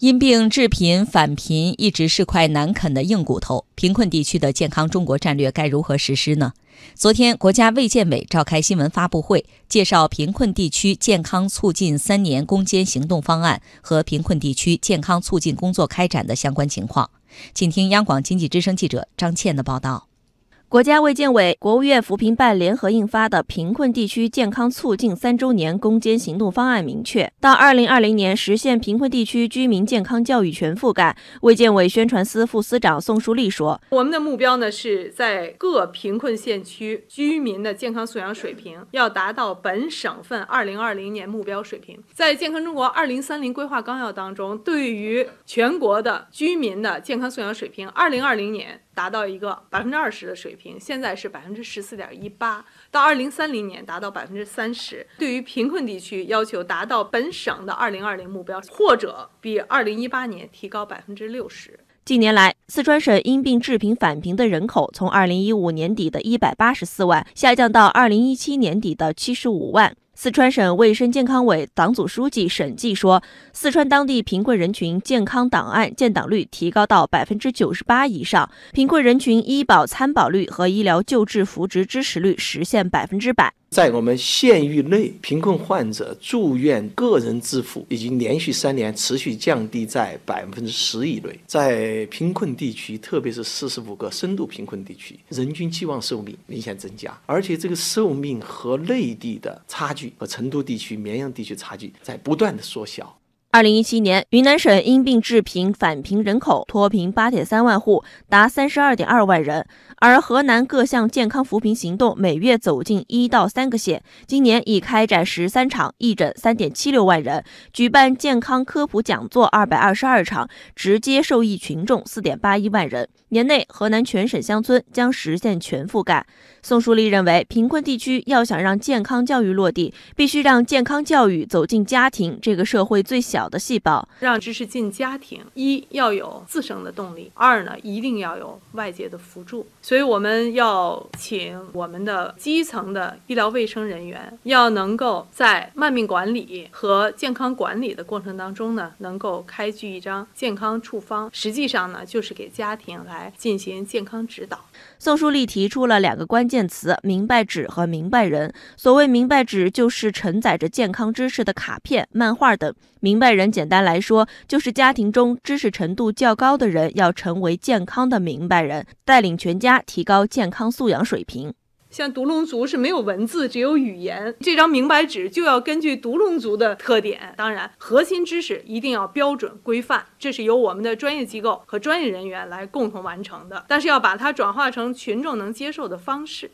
因病致贫返贫一直是块难啃的硬骨头，贫困地区的健康中国战略该如何实施呢？昨天，国家卫健委召开新闻发布会，介绍贫困地区健康促进三年攻坚行动方案和贫困地区健康促进工作开展的相关情况。请听央广经济之声记者张倩的报道。国家卫健委、国务院扶贫办联合印发的《贫困地区健康促进三周年攻坚行动方案》明确，到二零二零年实现贫困地区居民健康教育全覆盖。卫健委宣传司副司长宋树立说：“我们的目标呢，是在各贫困县区居民的健康素养水平要达到本省份二零二零年目标水平。在健康中国二零三零规划纲要当中，对于全国的居民的健康素养水平，二零二零年。”达到一个百分之二十的水平，现在是百分之十四点一八，到二零三零年达到百分之三十。对于贫困地区，要求达到本省的二零二零目标，或者比二零一八年提高百分之六十。近年来，四川省因病致贫返贫的人口从二零一五年底的一百八十四万下降到二零一七年底的七十五万。四川省卫生健康委党组书记沈继说，四川当地贫困人群健康档案建档率提高到百分之九十八以上，贫困人群医保参保率和医疗救治扶植支持率实现百分之百。在我们县域内，贫困患者住院个人支付已经连续三年持续降低在百分之十以内。在贫困地区，特别是四十五个深度贫困地区，人均期望寿命明显增加，而且这个寿命和内地的差距和成都地区、绵阳地区差距在不断的缩小。二零一七年，云南省因病致贫返贫人口脱贫八点三万户，达三十二点二万人。而河南各项健康扶贫行动每月走进一到三个县，今年已开展十三场义诊三点七六万人，举办健康科普讲座二百二十二场，直接受益群众四点八一万人。年内，河南全省乡村将实现全覆盖。宋树立认为，贫困地区要想让健康教育落地，必须让健康教育走进家庭这个社会最小的细胞，让知识进家庭。一要有自身的动力，二呢一定要有外界的辅助。所以我们要请我们的基层的医疗卫生人员，要能够在慢病管理和健康管理的过程当中呢，能够开具一张健康处方，实际上呢就是给家庭来进行健康指导。宋书立提出了两个关键词：明白纸和明白人。所谓明白纸，就是承载着健康知识的卡片、漫画等；明白人，简单来说，就是家庭中知识程度较高的人要成为健康的明白人，带领全家提高健康素养水平。像独龙族是没有文字，只有语言。这张明白纸就要根据独龙族的特点，当然核心知识一定要标准规范，这是由我们的专业机构和专业人员来共同完成的。但是要把它转化成群众能接受的方式。